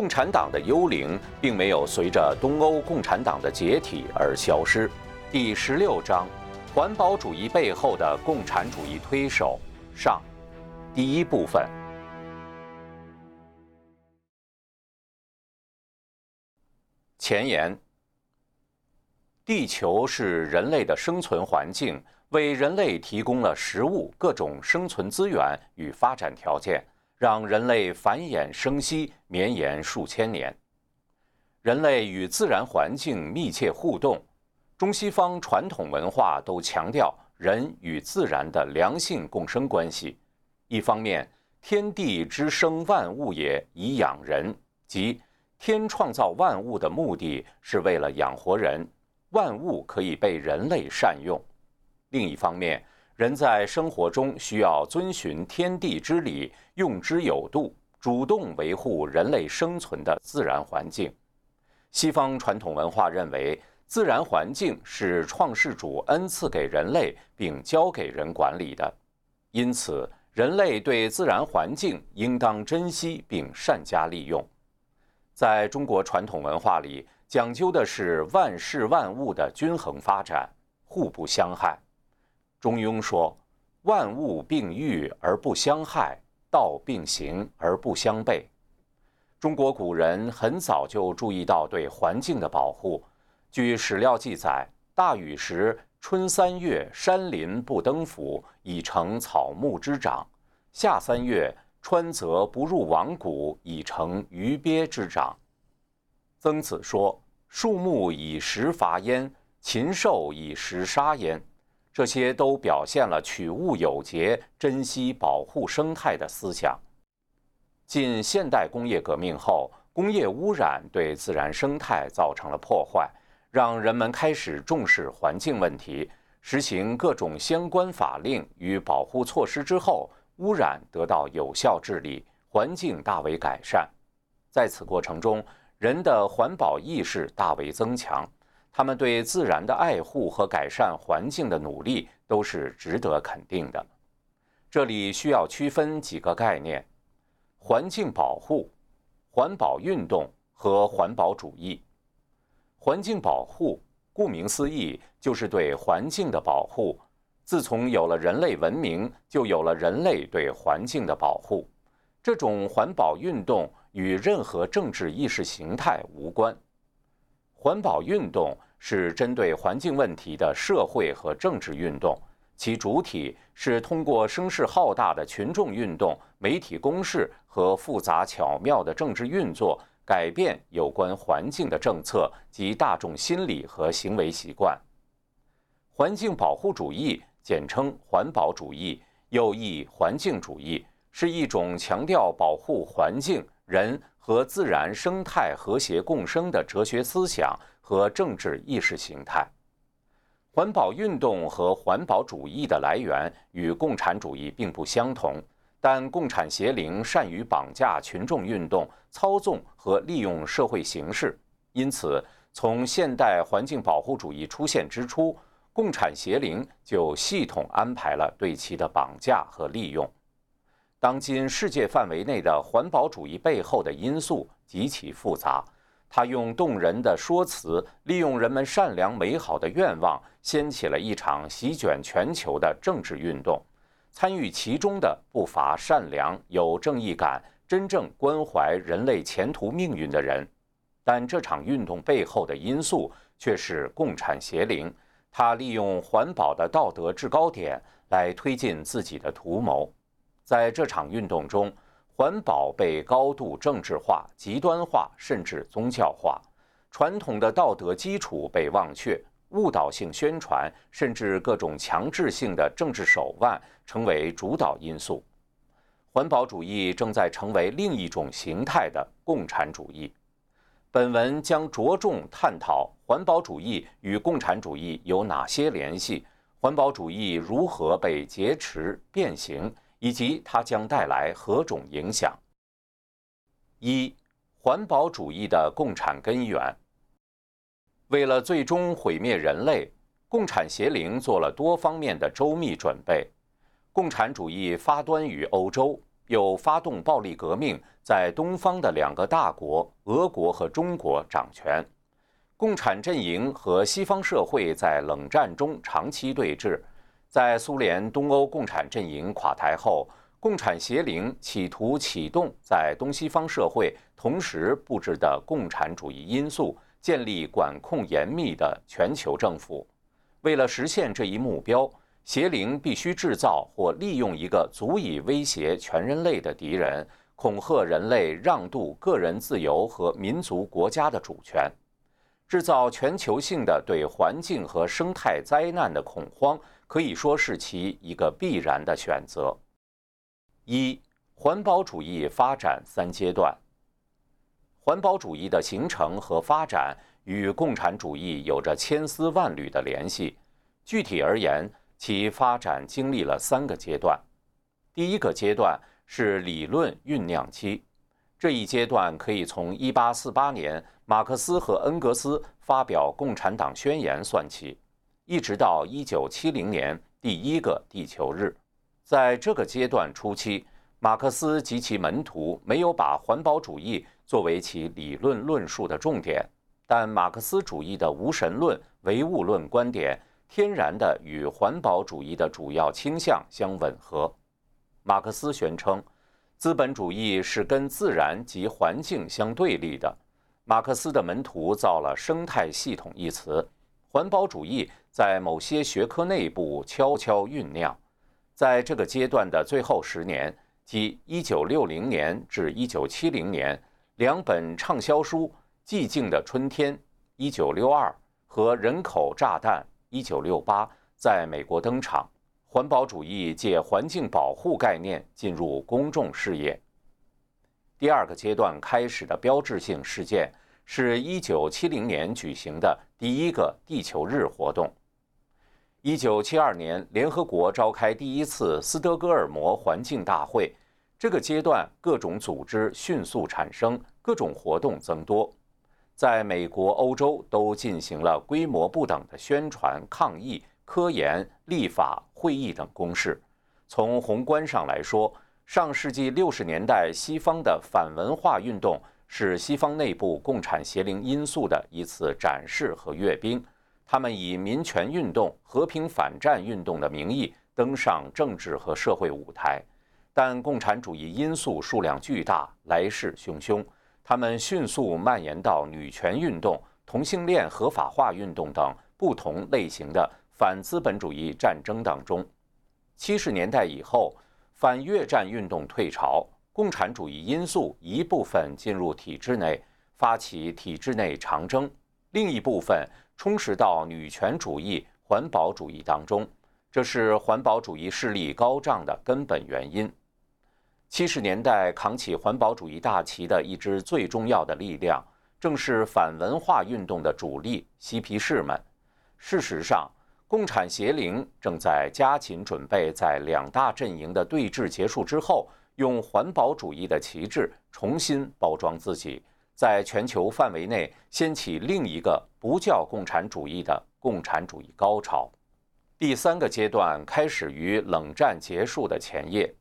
共产党的幽灵并没有随着东欧共产党的解体而消失。第十六章：环保主义背后的共产主义推手上。第一部分。前言：地球是人类的生存环境，为人类提供了食物、各种生存资源与发展条件。让人类繁衍生息，绵延数千年。人类与自然环境密切互动，中西方传统文化都强调人与自然的良性共生关系。一方面，天地之生，万物也以养人，即天创造万物的目的是为了养活人，万物可以被人类善用；另一方面，人在生活中需要遵循天地之理，用之有度，主动维护人类生存的自然环境。西方传统文化认为，自然环境是创世主恩赐给人类并交给人管理的，因此人类对自然环境应当珍惜并善加利用。在中国传统文化里，讲究的是万事万物的均衡发展，互不相害。中庸说：“万物并育而不相害，道并行而不相悖。”中国古人很早就注意到对环境的保护。据史料记载，大禹时春三月，山林不登府，以成草木之长；夏三月，川泽不入王谷，以成鱼鳖之长。曾子说：“树木以食伐焉，禽兽以食杀焉。”这些都表现了取物有节、珍惜保护生态的思想。近现代工业革命后，工业污染对自然生态造成了破坏，让人们开始重视环境问题，实行各种相关法令与保护措施之后，污染得到有效治理，环境大为改善。在此过程中，人的环保意识大为增强。他们对自然的爱护和改善环境的努力都是值得肯定的。这里需要区分几个概念：环境保护、环保运动和环保主义。环境保护顾名思义就是对环境的保护。自从有了人类文明，就有了人类对环境的保护。这种环保运动与任何政治意识形态无关。环保运动是针对环境问题的社会和政治运动，其主体是通过声势浩大的群众运动、媒体攻势和复杂巧妙的政治运作，改变有关环境的政策及大众心理和行为习惯。环境保护主义，简称环保主义，又译环境主义，是一种强调保护环境、人。和自然生态和谐共生的哲学思想和政治意识形态，环保运动和环保主义的来源与共产主义并不相同，但共产邪灵善于绑架群众运动、操纵和利用社会形势，因此从现代环境保护主义出现之初，共产邪灵就系统安排了对其的绑架和利用。当今世界范围内的环保主义背后的因素极其复杂，他用动人的说辞，利用人们善良美好的愿望，掀起了一场席卷全球的政治运动。参与其中的不乏善良、有正义感、真正关怀人类前途命运的人，但这场运动背后的因素却是共产邪灵，他利用环保的道德制高点来推进自己的图谋。在这场运动中，环保被高度政治化、极端化，甚至宗教化；传统的道德基础被忘却，误导性宣传，甚至各种强制性的政治手腕成为主导因素。环保主义正在成为另一种形态的共产主义。本文将着重探讨环保主义与共产主义有哪些联系，环保主义如何被劫持、变形。以及它将带来何种影响？一、环保主义的共产根源。为了最终毁灭人类，共产邪灵做了多方面的周密准备。共产主义发端于欧洲，又发动暴力革命，在东方的两个大国俄国和中国掌权。共产阵营和西方社会在冷战中长期对峙。在苏联东欧共产阵营垮台后，共产邪灵企图启动在东西方社会同时布置的共产主义因素，建立管控严密的全球政府。为了实现这一目标，邪灵必须制造或利用一个足以威胁全人类的敌人，恐吓人类让渡个人自由和民族国家的主权。制造全球性的对环境和生态灾难的恐慌，可以说是其一个必然的选择。一、环保主义发展三阶段。环保主义的形成和发展与共产主义有着千丝万缕的联系。具体而言，其发展经历了三个阶段。第一个阶段是理论酝酿期。这一阶段可以从1848年马克思和恩格斯发表《共产党宣言》算起，一直到1970年第一个地球日。在这个阶段初期，马克思及其门徒没有把环保主义作为其理论论述的重点，但马克思主义的无神论、唯物论观点天然地与环保主义的主要倾向相吻合。马克思宣称。资本主义是跟自然及环境相对立的。马克思的门徒造了“生态系统”一词，环保主义在某些学科内部悄悄酝酿。在这个阶段的最后十年，即1960年至1970年，两本畅销书《寂静的春天》（1962） 和《人口炸弹》（1968） 在美国登场。环保主义借环境保护概念进入公众视野。第二个阶段开始的标志性事件是1970年举行的第一个地球日活动。1972年，联合国召开第一次斯德哥尔摩环境大会。这个阶段，各种组织迅速产生，各种活动增多。在美国、欧洲都进行了规模不等的宣传抗议。科研、立法、会议等公示。从宏观上来说，上世纪六十年代西方的反文化运动是西方内部共产邪灵因素的一次展示和阅兵。他们以民权运动、和平反战运动的名义登上政治和社会舞台，但共产主义因素数量巨大，来势汹汹。他们迅速蔓延到女权运动、同性恋合法化运动等不同类型的。反资本主义战争当中，七十年代以后，反越战运动退潮，共产主义因素一部分进入体制内，发起体制内长征；另一部分充实到女权主义、环保主义当中，这是环保主义势力高涨的根本原因。七十年代扛起环保主义大旗的一支最重要的力量，正是反文化运动的主力嬉皮士们。事实上，共产邪灵正在加紧准备，在两大阵营的对峙结束之后，用环保主义的旗帜重新包装自己，在全球范围内掀起另一个不叫共产主义的共产主义高潮。第三个阶段开始于冷战结束的前夜。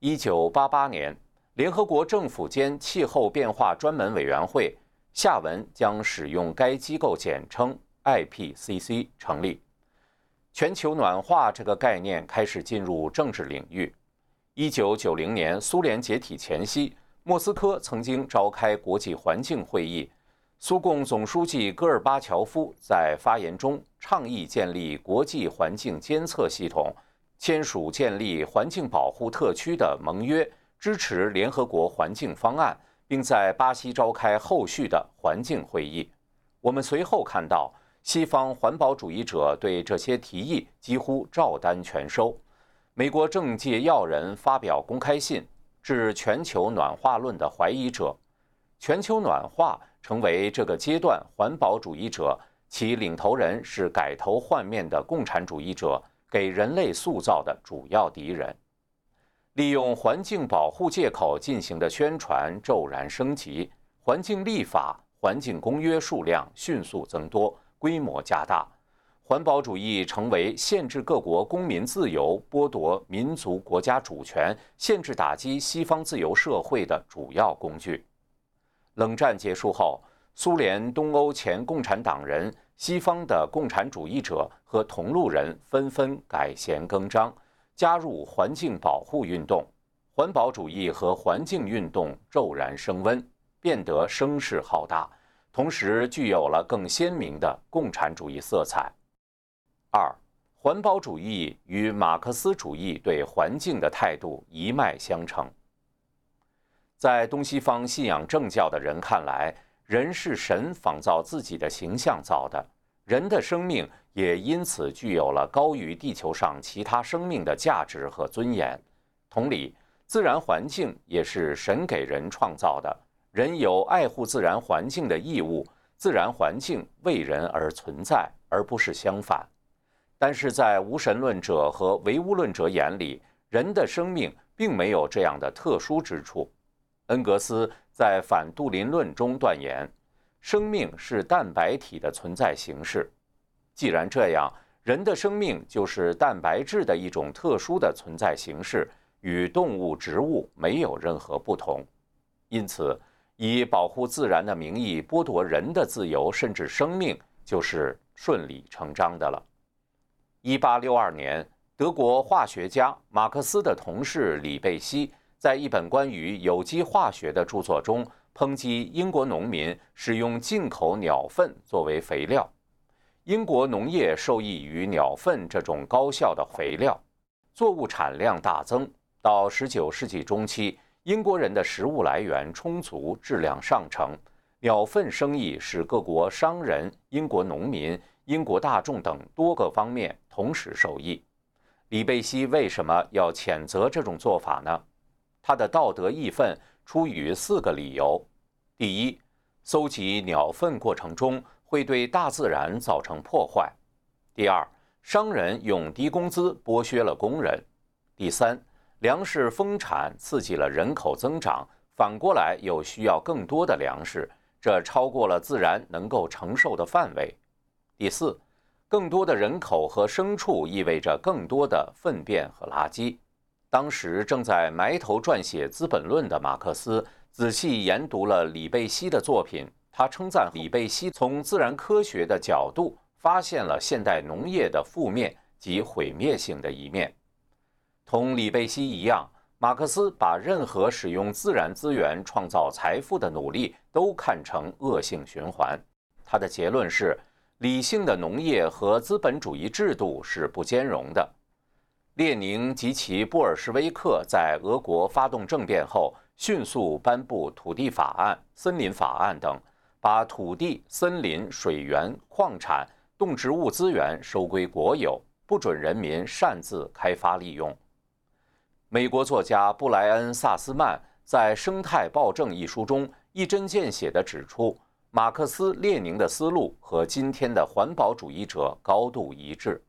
一九八八年，联合国政府间气候变化专门委员会（下文将使用该机构简称 IPCC） 成立。全球暖化这个概念开始进入政治领域。一九九零年，苏联解体前夕，莫斯科曾经召开国际环境会议。苏共总书记戈尔巴乔夫在发言中倡议建立国际环境监测系统，签署建立环境保护特区的盟约，支持联合国环境方案，并在巴西召开后续的环境会议。我们随后看到。西方环保主义者对这些提议几乎照单全收。美国政界要人发表公开信，致全球暖化论的怀疑者。全球暖化成为这个阶段环保主义者，其领头人是改头换面的共产主义者给人类塑造的主要敌人。利用环境保护借口进行的宣传骤然升级，环境立法、环境公约数量迅速增多。规模加大，环保主义成为限制各国公民自由、剥夺民族国家主权、限制打击西方自由社会的主要工具。冷战结束后，苏联东欧前共产党人、西方的共产主义者和同路人纷纷改弦更张，加入环境保护运动，环保主义和环境运动骤然升温，变得声势浩大，同时具有了更鲜明的共产主义色彩。二，环保主义与马克思主义对环境的态度一脉相承。在东西方信仰正教的人看来，人是神仿造自己的形象造的，人的生命也因此具有了高于地球上其他生命的价值和尊严。同理，自然环境也是神给人创造的，人有爱护自然环境的义务，自然环境为人而存在，而不是相反。但是在无神论者和唯物论者眼里，人的生命并没有这样的特殊之处。恩格斯在《反杜林论》中断言，生命是蛋白体的存在形式。既然这样，人的生命就是蛋白质的一种特殊的存在形式，与动物、植物没有任何不同。因此，以保护自然的名义剥夺人的自由甚至生命，就是顺理成章的了。一八六二年，德国化学家马克思的同事李贝希。在一本关于有机化学的著作中，抨击英国农民使用进口鸟粪作为肥料。英国农业受益于鸟粪这种高效的肥料，作物产量大增。到19世纪中期，英国人的食物来源充足，质量上乘。鸟粪生意使各国商人、英国农民、英国大众等多个方面同时受益。李贝希为什么要谴责这种做法呢？他的道德义愤出于四个理由：第一，搜集鸟粪过程中会对大自然造成破坏；第二，商人用低工资剥削了工人；第三，粮食丰产刺激了人口增长，反过来又需要更多的粮食，这超过了自然能够承受的范围；第四，更多的人口和牲畜意味着更多的粪便和垃圾。当时正在埋头撰写《资本论》的马克思仔细研读了李贝希的作品，他称赞李贝希从自然科学的角度发现了现代农业的负面及毁灭性的一面。同李贝希一样，马克思把任何使用自然资源创造财富的努力都看成恶性循环。他的结论是：理性的农业和资本主义制度是不兼容的。列宁及其布尔什维克在俄国发动政变后，迅速颁布土地法案、森林法案等，把土地、森林、水源、矿产、动植物资源收归国有，不准人民擅自开发利用。美国作家布莱恩·萨斯曼在《生态暴政》一书中一针见血地指出，马克思列宁的思路和今天的环保主义者高度一致，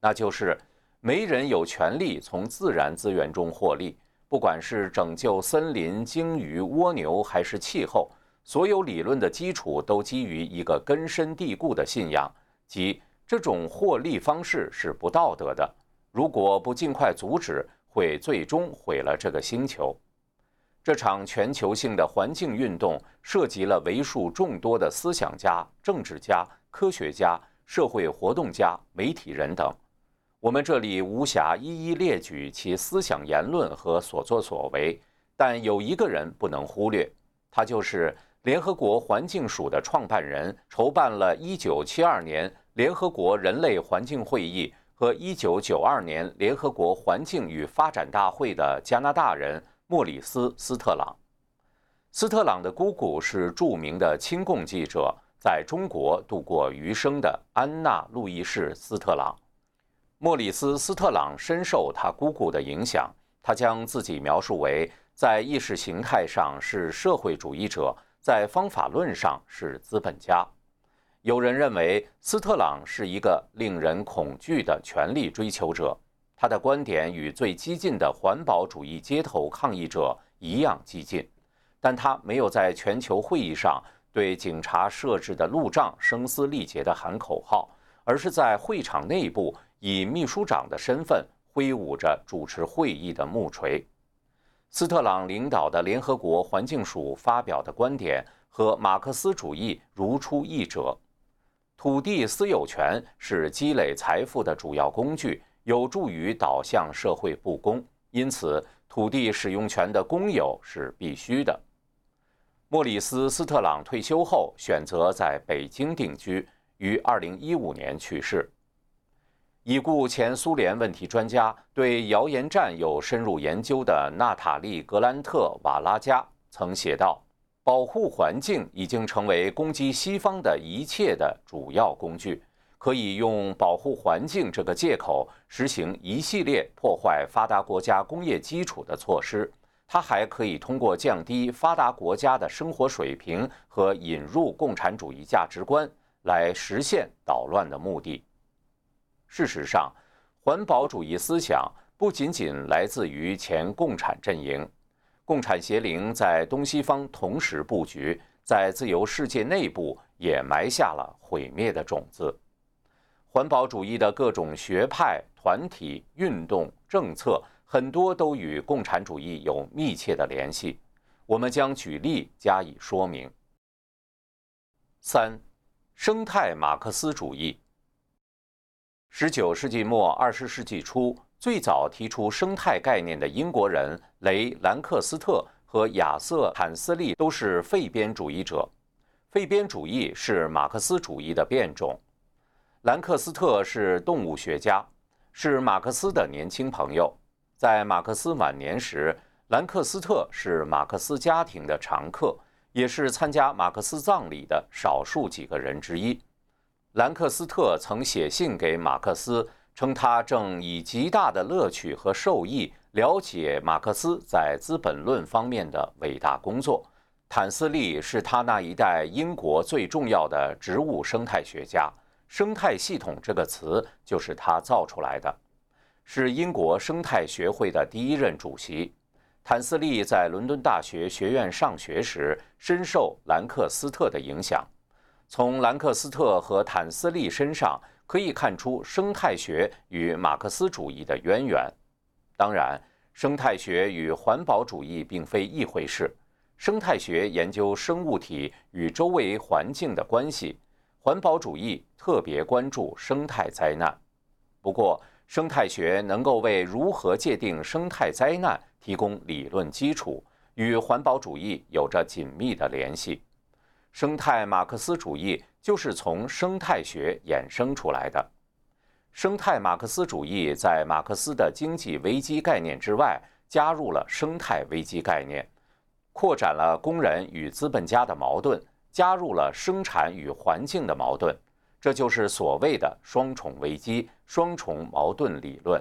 那就是。没人有权利从自然资源中获利，不管是拯救森林、鲸鱼、蜗牛，还是气候，所有理论的基础都基于一个根深蒂固的信仰，即这种获利方式是不道德的。如果不尽快阻止，会最终毁了这个星球。这场全球性的环境运动涉及了为数众多的思想家、政治家、科学家、社会活动家、媒体人等。我们这里无暇一一列举其思想言论和所作所为，但有一个人不能忽略，他就是联合国环境署的创办人，筹办了1972年联合国人类环境会议和1992年联合国环境与发展大会的加拿大人莫里斯·斯特朗。斯特朗的姑姑是著名的亲共记者，在中国度过余生的安娜·路易士·斯特朗。莫里斯·斯特朗深受他姑姑的影响，他将自己描述为在意识形态上是社会主义者，在方法论上是资本家。有人认为斯特朗是一个令人恐惧的权力追求者，他的观点与最激进的环保主义街头抗议者一样激进，但他没有在全球会议上对警察设置的路障声嘶力竭地喊口号。而是在会场内部以秘书长的身份挥舞着主持会议的木锤。斯特朗领导的联合国环境署发表的观点和马克思主义如出一辙：土地私有权是积累财富的主要工具，有助于导向社会不公，因此土地使用权的公有是必须的。莫里斯·斯特朗退休后选择在北京定居。于二零一五年去世。已故前苏联问题专家、对谣言战有深入研究的娜塔莉·格兰特瓦拉加曾写道：“保护环境已经成为攻击西方的一切的主要工具，可以用保护环境这个借口实行一系列破坏发达国家工业基础的措施。它还可以通过降低发达国家的生活水平和引入共产主义价值观。”来实现捣乱的目的。事实上，环保主义思想不仅仅来自于前共产阵营，共产邪灵在东西方同时布局，在自由世界内部也埋下了毁灭的种子。环保主义的各种学派、团体、运动、政策，很多都与共产主义有密切的联系。我们将举例加以说明。三。生态马克思主义。十九世纪末、二十世纪初，最早提出生态概念的英国人雷兰克斯特和亚瑟坦斯利都是废边主义者。废边主义是马克思主义的变种。兰克斯特是动物学家，是马克思的年轻朋友。在马克思晚年时，兰克斯特是马克思家庭的常客。也是参加马克思葬礼的少数几个人之一。兰克斯特曾写信给马克思，称他正以极大的乐趣和受益了解马克思在《资本论》方面的伟大工作。坦斯利是他那一代英国最重要的植物生态学家，“生态系统”这个词就是他造出来的，是英国生态学会的第一任主席。坦斯利在伦敦大学学院上学时，深受兰克斯特的影响。从兰克斯特和坦斯利身上可以看出生态学与马克思主义的渊源。当然，生态学与环保主义并非一回事。生态学研究生物体与周围环境的关系，环保主义特别关注生态灾难。不过，生态学能够为如何界定生态灾难。提供理论基础，与环保主义有着紧密的联系。生态马克思主义就是从生态学衍生出来的。生态马克思主义在马克思的经济危机概念之外，加入了生态危机概念，扩展了工人与资本家的矛盾，加入了生产与环境的矛盾。这就是所谓的双重危机、双重矛盾理论。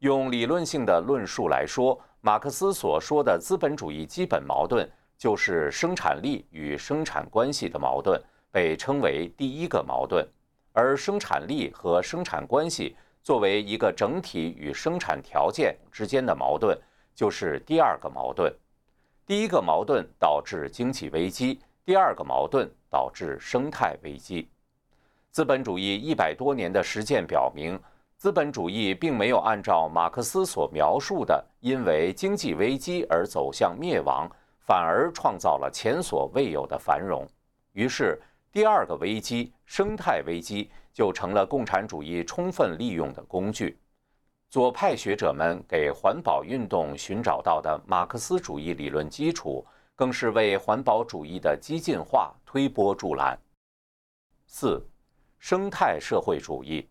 用理论性的论述来说，马克思所说的资本主义基本矛盾就是生产力与生产关系的矛盾，被称为第一个矛盾；而生产力和生产关系作为一个整体与生产条件之间的矛盾，就是第二个矛盾。第一个矛盾导致经济危机，第二个矛盾导致生态危机。资本主义一百多年的实践表明。资本主义并没有按照马克思所描述的，因为经济危机而走向灭亡，反而创造了前所未有的繁荣。于是，第二个危机——生态危机，就成了共产主义充分利用的工具。左派学者们给环保运动寻找到的马克思主义理论基础，更是为环保主义的激进化推波助澜。四、生态社会主义。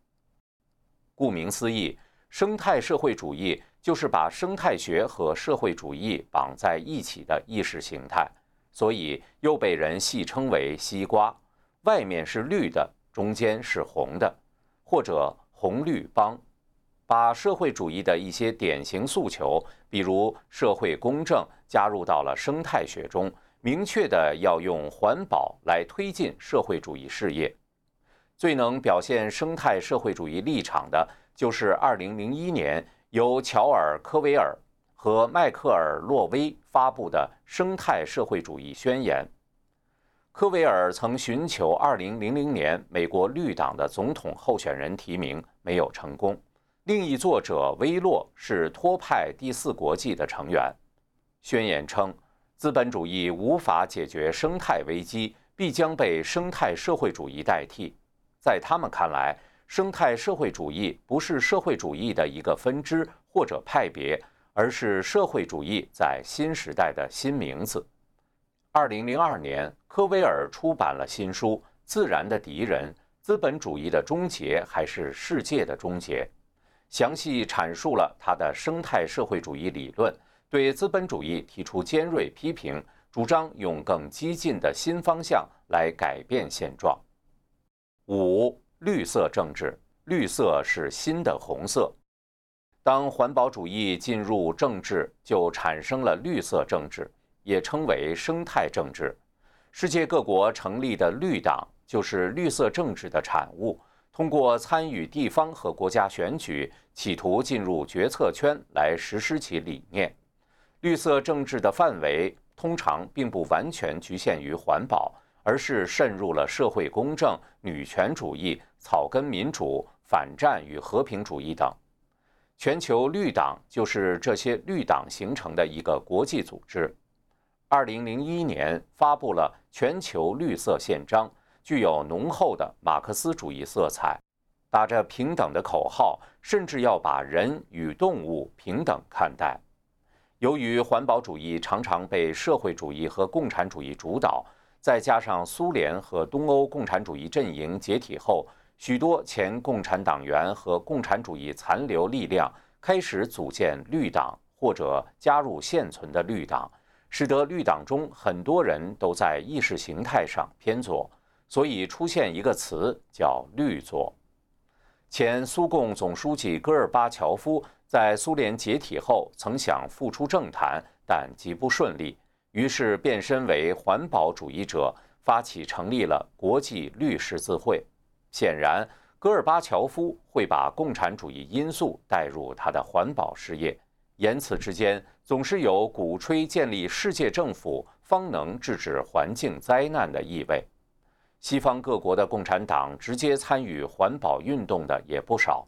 顾名思义，生态社会主义就是把生态学和社会主义绑在一起的意识形态，所以又被人戏称为“西瓜”，外面是绿的，中间是红的，或者“红绿帮”。把社会主义的一些典型诉求，比如社会公正，加入到了生态学中，明确的要用环保来推进社会主义事业。最能表现生态社会主义立场的，就是2001年由乔尔·科维尔和迈克尔·洛威发布的《生态社会主义宣言》。科维尔曾寻求2000年美国绿党的总统候选人提名，没有成功。另一作者威洛是托派第四国际的成员。宣言称，资本主义无法解决生态危机，必将被生态社会主义代替。在他们看来，生态社会主义不是社会主义的一个分支或者派别，而是社会主义在新时代的新名字。二零零二年，科威尔出版了新书《自然的敌人：资本主义的终结还是世界的终结》，详细阐述了他的生态社会主义理论，对资本主义提出尖锐批评，主张用更激进的新方向来改变现状。五。绿色政治，绿色是新的红色。当环保主义进入政治，就产生了绿色政治，也称为生态政治。世界各国成立的绿党就是绿色政治的产物。通过参与地方和国家选举，企图进入决策圈来实施其理念。绿色政治的范围通常并不完全局限于环保。而是渗入了社会公正、女权主义、草根民主、反战与和平主义等。全球绿党就是这些绿党形成的一个国际组织。二零零一年发布了《全球绿色宪章》，具有浓厚的马克思主义色彩，打着平等的口号，甚至要把人与动物平等看待。由于环保主义常常被社会主义和共产主义主导。再加上苏联和东欧共产主义阵营解体后，许多前共产党员和共产主义残留力量开始组建绿党或者加入现存的绿党，使得绿党中很多人都在意识形态上偏左，所以出现一个词叫“绿左”。前苏共总书记戈尔巴乔夫在苏联解体后曾想复出政坛，但极不顺利。于是变身为环保主义者，发起成立了国际律师字会。显然，戈尔巴乔夫会把共产主义因素带入他的环保事业，言辞之间总是有鼓吹建立世界政府方能制止环境灾难的意味。西方各国的共产党直接参与环保运动的也不少。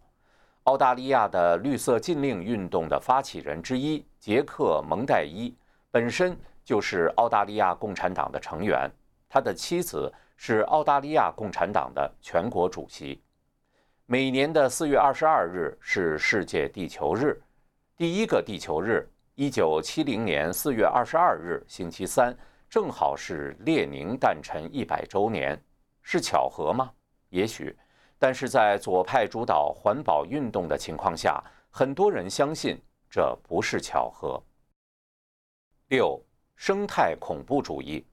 澳大利亚的绿色禁令运动的发起人之一杰克蒙代伊本身。就是澳大利亚共产党的成员，他的妻子是澳大利亚共产党的全国主席。每年的四月二十二日是世界地球日，第一个地球日，一九七零年四月二十二日星期三，正好是列宁诞辰一百周年，是巧合吗？也许，但是在左派主导环保运动的情况下，很多人相信这不是巧合。六。生态恐怖主义、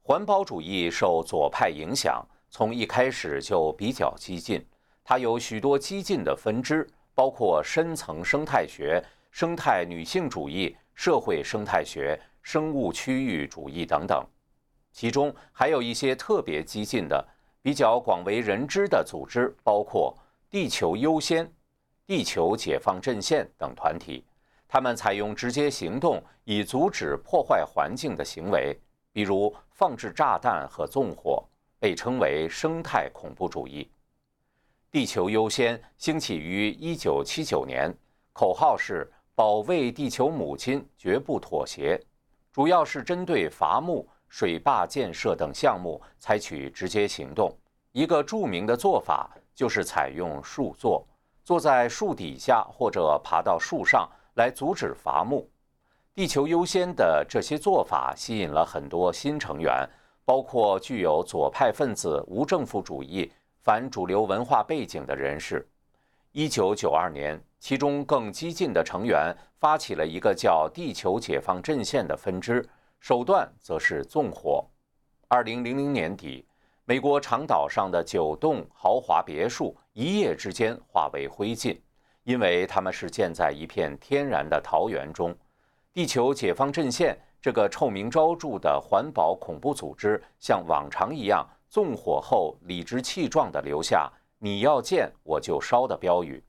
环保主义受左派影响，从一开始就比较激进。它有许多激进的分支，包括深层生态学、生态女性主义、社会生态学、生物区域主义等等。其中还有一些特别激进的、比较广为人知的组织，包括“地球优先”、“地球解放阵线”等团体。他们采用直接行动以阻止破坏环境的行为，比如放置炸弹和纵火，被称为生态恐怖主义。地球优先兴起于1979年，口号是“保卫地球母亲，绝不妥协”，主要是针对伐木、水坝建设等项目采取直接行动。一个著名的做法就是采用树坐，坐在树底下或者爬到树上。来阻止伐木，地球优先的这些做法吸引了很多新成员，包括具有左派分子、无政府主义、反主流文化背景的人士。一九九二年，其中更激进的成员发起了一个叫“地球解放阵线”的分支，手段则是纵火。二零零零年底，美国长岛上的九栋豪华别墅一夜之间化为灰烬。因为他们是建在一片天然的桃园中，地球解放阵线这个臭名昭著的环保恐怖组织，像往常一样纵火后理直气壮地留下“你要建我就烧”的标语。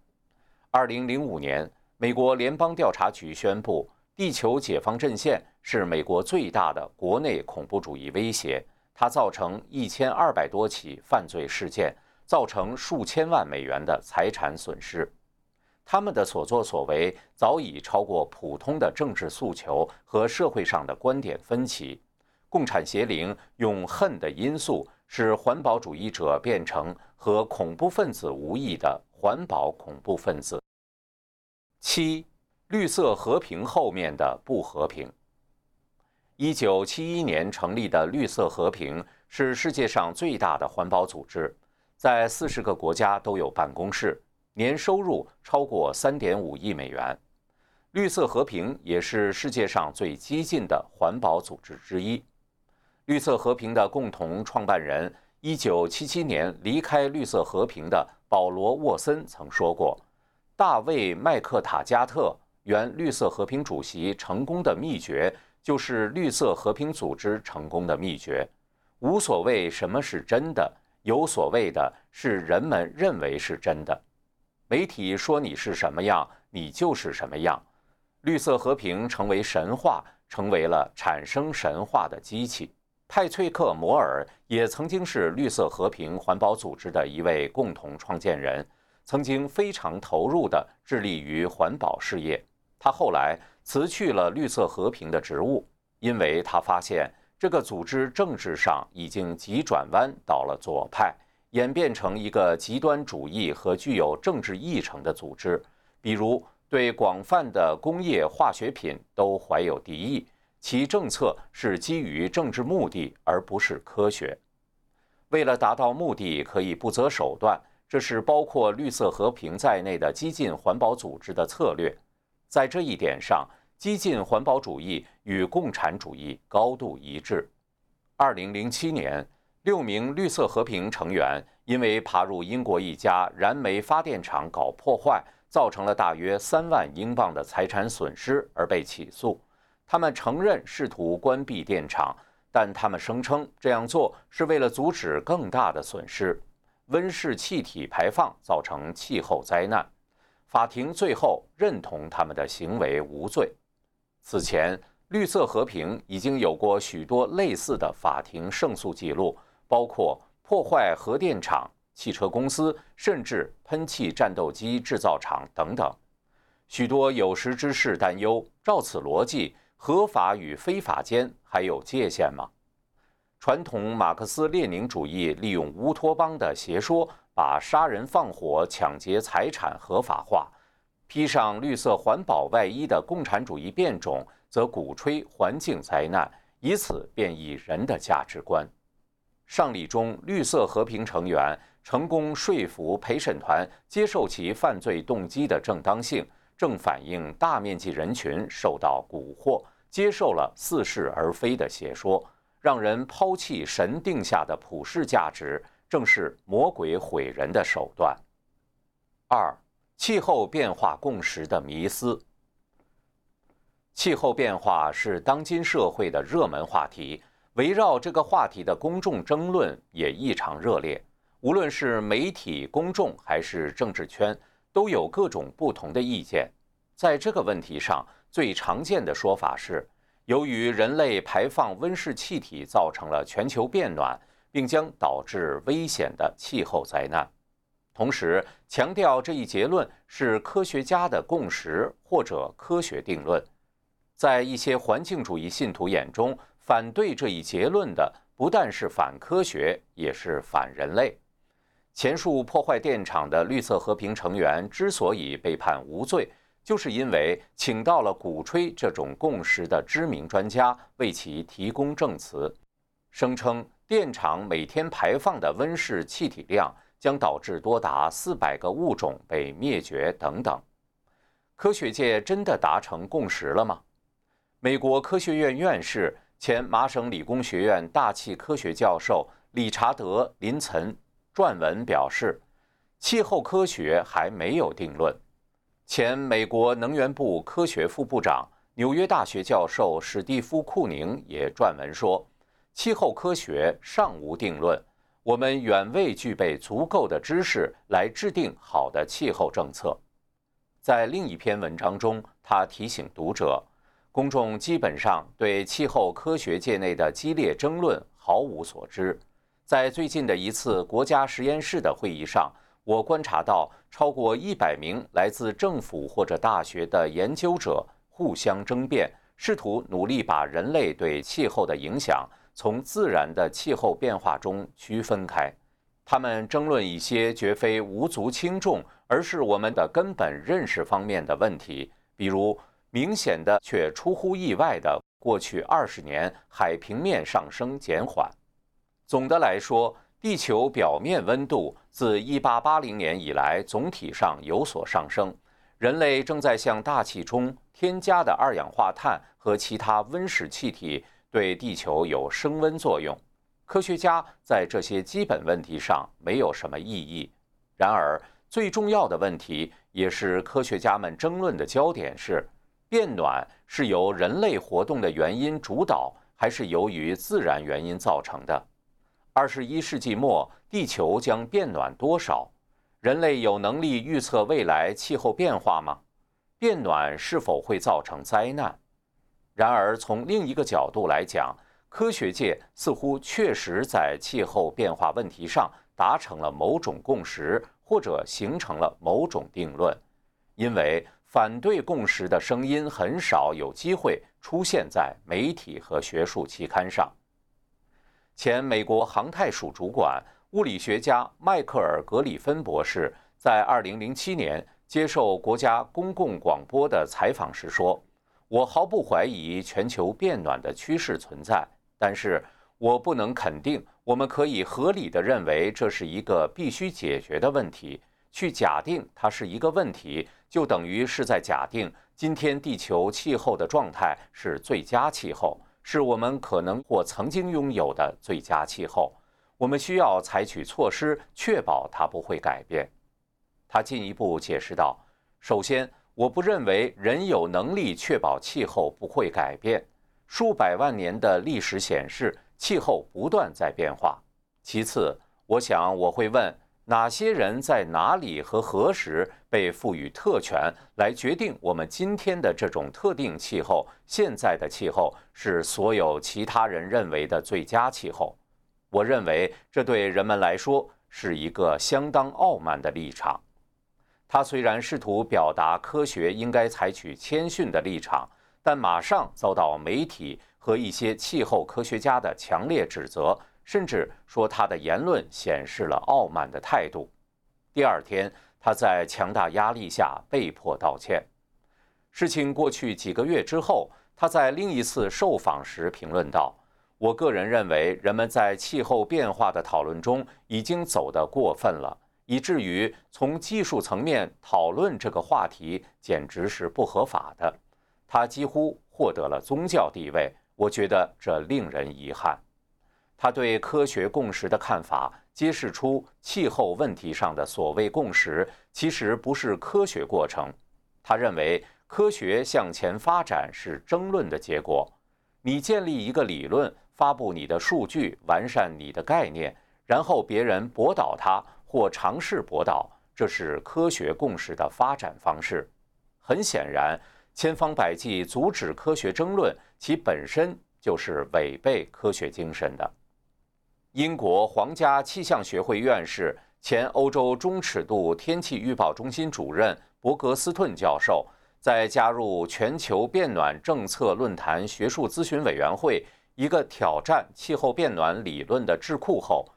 二零零五年，美国联邦调查局宣布，地球解放阵线是美国最大的国内恐怖主义威胁，它造成一千二百多起犯罪事件，造成数千万美元的财产损失。他们的所作所为早已超过普通的政治诉求和社会上的观点分歧。共产邪灵用恨的因素，使环保主义者变成和恐怖分子无异的环保恐怖分子。七，绿色和平后面的不和平。一九七一年成立的绿色和平是世界上最大的环保组织，在四十个国家都有办公室，年收入超过三点五亿美元。绿色和平也是世界上最激进的环保组织之一。绿色和平的共同创办人，一九七七年离开绿色和平的保罗·沃森曾说过：“大卫·麦克塔加特，原绿色和平主席，成功的秘诀。”就是绿色和平组织成功的秘诀，无所谓什么是真的，有所谓的是人们认为是真的。媒体说你是什么样，你就是什么样。绿色和平成为神话，成为了产生神话的机器。派翠克·摩尔也曾经是绿色和平环保组织的一位共同创建人，曾经非常投入地致力于环保事业。他后来。辞去了绿色和平的职务，因为他发现这个组织政治上已经急转弯到了左派，演变成一个极端主义和具有政治议程的组织，比如对广泛的工业化学品都怀有敌意，其政策是基于政治目的而不是科学。为了达到目的，可以不择手段，这是包括绿色和平在内的激进环保组织的策略。在这一点上，激进环保主义与共产主义高度一致。二零零七年，六名绿色和平成员因为爬入英国一家燃煤发电厂搞破坏，造成了大约三万英镑的财产损失而被起诉。他们承认试图关闭电厂，但他们声称这样做是为了阻止更大的损失——温室气体排放造成气候灾难。法庭最后认同他们的行为无罪。此前，绿色和平已经有过许多类似的法庭胜诉记录，包括破坏核电厂、汽车公司，甚至喷气战斗机制造厂等等。许多有识之士担忧：照此逻辑，合法与非法间还有界限吗？传统马克思列宁主义利用乌托邦的邪说。把杀人放火、抢劫财产合法化，披上绿色环保外衣的共产主义变种，则鼓吹环境灾难，以此变异人的价值观。上礼中，绿色和平成员成功说服陪审团接受其犯罪动机的正当性，正反映大面积人群受到蛊惑，接受了似是而非的邪说，让人抛弃神定下的普世价值。正是魔鬼毁人的手段。二、气候变化共识的迷思。气候变化是当今社会的热门话题，围绕这个话题的公众争论也异常热烈。无论是媒体、公众还是政治圈，都有各种不同的意见。在这个问题上，最常见的说法是，由于人类排放温室气体，造成了全球变暖。并将导致危险的气候灾难。同时强调这一结论是科学家的共识或者科学定论。在一些环境主义信徒眼中，反对这一结论的不但是反科学，也是反人类。前述破坏电厂的绿色和平成员之所以被判无罪，就是因为请到了鼓吹这种共识的知名专家为其提供证词，声称。电厂每天排放的温室气体量将导致多达四百个物种被灭绝等等。科学界真的达成共识了吗？美国科学院院士、前麻省理工学院大气科学教授理查德·林岑撰文表示，气候科学还没有定论。前美国能源部科学副部长、纽约大学教授史蒂夫·库宁也撰文说。气候科学尚无定论，我们远未具备足够的知识来制定好的气候政策。在另一篇文章中，他提醒读者，公众基本上对气候科学界内的激烈争论毫无所知。在最近的一次国家实验室的会议上，我观察到超过一百名来自政府或者大学的研究者互相争辩，试图努力把人类对气候的影响从自然的气候变化中区分开。他们争论一些绝非无足轻重，而是我们的根本认识方面的问题，比如明显的却出乎意外的过去二十年海平面上升减缓。总的来说，地球表面温度自1880年以来总体上有所上升。人类正在向大气中添加的二氧化碳和其他温室气体对地球有升温作用。科学家在这些基本问题上没有什么异议。然而，最重要的问题，也是科学家们争论的焦点是：变暖是由人类活动的原因主导，还是由于自然原因造成的？二十一世纪末，地球将变暖多少？人类有能力预测未来气候变化吗？变暖是否会造成灾难？然而，从另一个角度来讲，科学界似乎确实在气候变化问题上达成了某种共识，或者形成了某种定论，因为反对共识的声音很少有机会出现在媒体和学术期刊上。前美国航太署主管、物理学家迈克尔·格里芬博士在2007年接受国家公共广播的采访时说：“我毫不怀疑全球变暖的趋势存在，但是我不能肯定我们可以合理的认为这是一个必须解决的问题。去假定它是一个问题，就等于是在假定今天地球气候的状态是最佳气候。”是我们可能或曾经拥有的最佳气候，我们需要采取措施确保它不会改变。他进一步解释道：“首先，我不认为人有能力确保气候不会改变。数百万年的历史显示，气候不断在变化。其次，我想我会问。”哪些人在哪里和何时被赋予特权来决定我们今天的这种特定气候？现在的气候是所有其他人认为的最佳气候。我认为这对人们来说是一个相当傲慢的立场。他虽然试图表达科学应该采取谦逊的立场，但马上遭到媒体和一些气候科学家的强烈指责。甚至说他的言论显示了傲慢的态度。第二天，他在强大压力下被迫道歉。事情过去几个月之后，他在另一次受访时评论道：“我个人认为，人们在气候变化的讨论中已经走得过分了，以至于从技术层面讨论这个话题简直是不合法的。他几乎获得了宗教地位，我觉得这令人遗憾。”他对科学共识的看法揭示出气候问题上的所谓共识其实不是科学过程。他认为科学向前发展是争论的结果。你建立一个理论，发布你的数据，完善你的概念，然后别人驳倒它或尝试驳倒，这是科学共识的发展方式。很显然，千方百计阻止科学争论，其本身就是违背科学精神的。英国皇家气象学会院士、前欧洲中尺度天气预报中心主任伯格斯顿教授，在加入全球变暖政策论坛学术咨询委员会一个挑战气候变暖理论的智库后，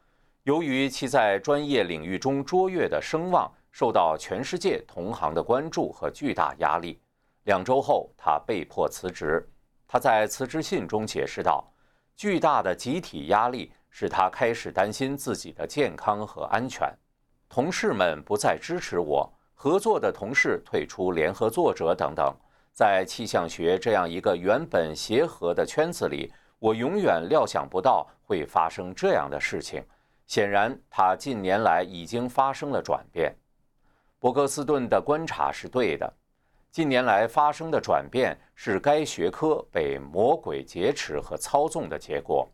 由于其在专业领域中卓越的声望，受到全世界同行的关注和巨大压力。两周后，他被迫辞职。他在辞职信中解释道：“巨大的集体压力。”使他开始担心自己的健康和安全，同事们不再支持我，合作的同事退出联合作者等等。在气象学这样一个原本协和的圈子里，我永远料想不到会发生这样的事情。显然，他近年来已经发生了转变。伯格斯顿的观察是对的，近年来发生的转变是该学科被魔鬼劫持和操纵的结果。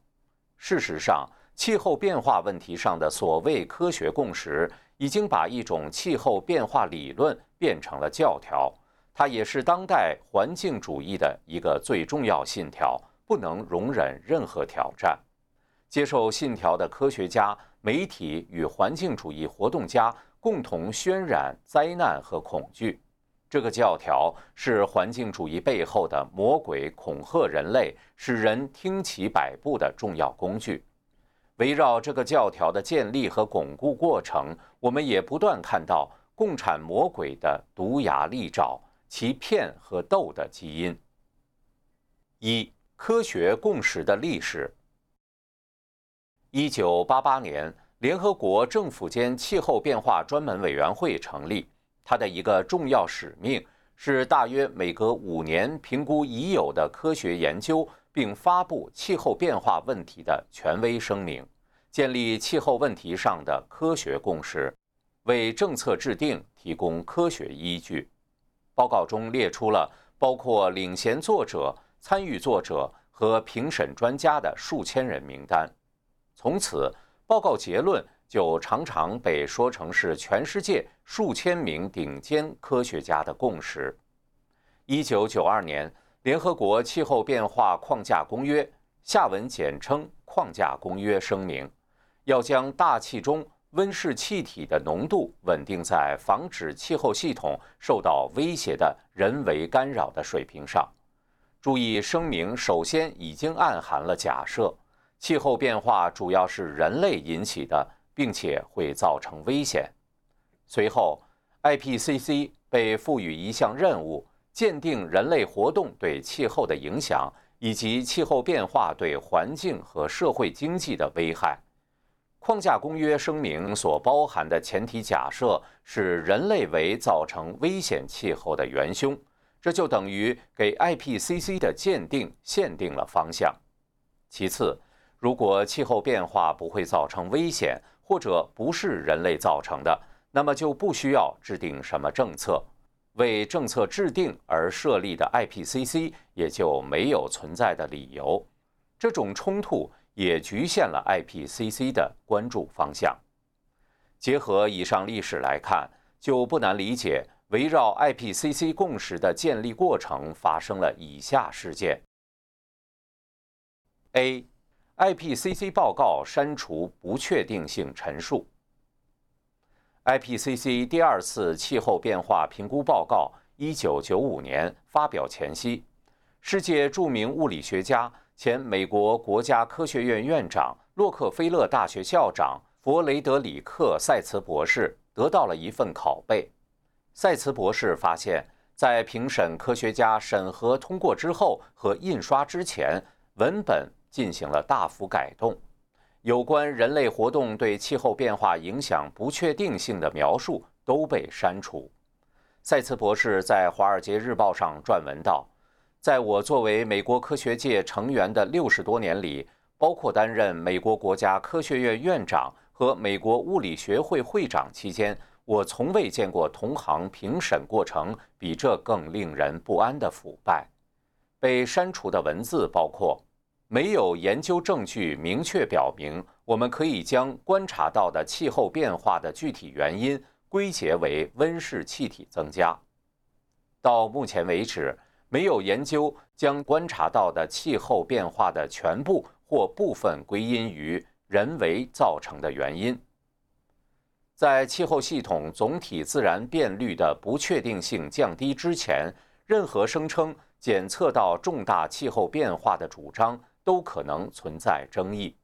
事实上，气候变化问题上的所谓科学共识，已经把一种气候变化理论变成了教条。它也是当代环境主义的一个最重要信条，不能容忍任何挑战。接受信条的科学家、媒体与环境主义活动家共同渲染灾难和恐惧。这个教条是环境主义背后的魔鬼恐吓人类，使人听其摆布的重要工具。围绕这个教条的建立和巩固过程，我们也不断看到共产魔鬼的毒牙利爪，其骗和斗的基因。一、科学共识的历史。一九八八年，联合国政府间气候变化专门委员会成立。它的一个重要使命是大约每隔五年评估已有的科学研究，并发布气候变化问题的权威声明，建立气候问题上的科学共识，为政策制定提供科学依据。报告中列出了包括领衔作者、参与作者和评审专家的数千人名单。从此，报告结论。就常常被说成是全世界数千名顶尖科学家的共识。一九九二年，联合国气候变化框架公约（下文简称框架公约）声明，要将大气中温室气体的浓度稳定在防止气候系统受到威胁的人为干扰的水平上。注意，声明首先已经暗含了假设，气候变化主要是人类引起的。并且会造成危险。随后，IPCC 被赋予一项任务，鉴定人类活动对气候的影响以及气候变化对环境和社会经济的危害。框架公约声明所包含的前提假设是人类为造成危险气候的元凶，这就等于给 IPCC 的鉴定限定了方向。其次，如果气候变化不会造成危险，或者不是人类造成的，那么就不需要制定什么政策，为政策制定而设立的 IPCC 也就没有存在的理由。这种冲突也局限了 IPCC 的关注方向。结合以上历史来看，就不难理解围绕 IPCC 共识的建立过程发生了以下事件：A。IPCC 报告删除不确定性陈述。IPCC 第二次气候变化评估报告一九九五年发表前夕，世界著名物理学家、前美国国家科学院院长、洛克菲勒大学校长弗雷德里克·塞茨博士得到了一份拷贝。塞茨博士发现，在评审科学家审核通过之后和印刷之前，文本。进行了大幅改动，有关人类活动对气候变化影响不确定性的描述都被删除。塞茨博士在《华尔街日报》上撰文道：“在我作为美国科学界成员的六十多年里，包括担任美国国家科学院院长和美国物理学会会长期间，我从未见过同行评审过程比这更令人不安的腐败。”被删除的文字包括。没有研究证据明确表明，我们可以将观察到的气候变化的具体原因归结为温室气体增加。到目前为止，没有研究将观察到的气候变化的全部或部分归因于人为造成的原因。在气候系统总体自然变率的不确定性降低之前，任何声称检测到重大气候变化的主张。都可能存在争议。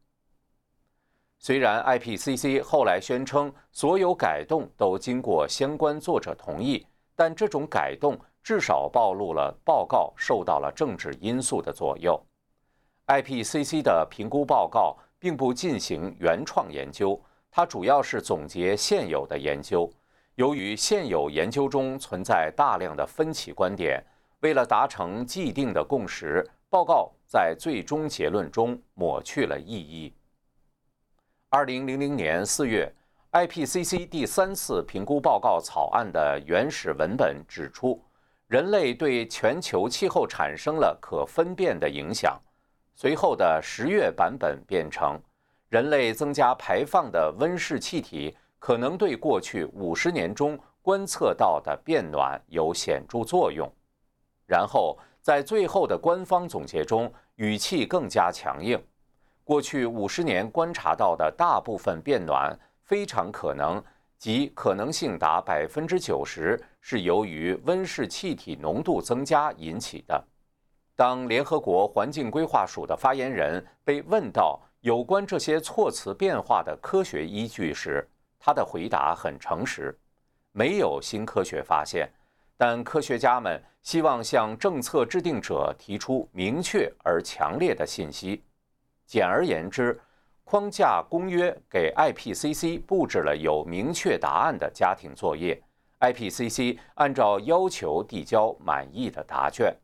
虽然 IPCC 后来宣称所有改动都经过相关作者同意，但这种改动至少暴露了报告受到了政治因素的左右。IPCC 的评估报告并不进行原创研究，它主要是总结现有的研究。由于现有研究中存在大量的分歧观点，为了达成既定的共识，报告。在最终结论中抹去了意义。二零零零年四月，IPCC 第三次评估报告草案的原始文本指出，人类对全球气候产生了可分辨的影响。随后的十月版本变成，人类增加排放的温室气体可能对过去五十年中观测到的变暖有显著作用。然后。在最后的官方总结中，语气更加强硬。过去五十年观察到的大部分变暖，非常可能即可能性达百分之九十，是由于温室气体浓度增加引起的。当联合国环境规划署的发言人被问到有关这些措辞变化的科学依据时，他的回答很诚实：没有新科学发现，但科学家们希望向政策制定者提出明确而强烈的信息。简而言之，框架公约给 IPCC 布置了有明确答案的家庭作业，IPCC 按照要求递交满意的答卷。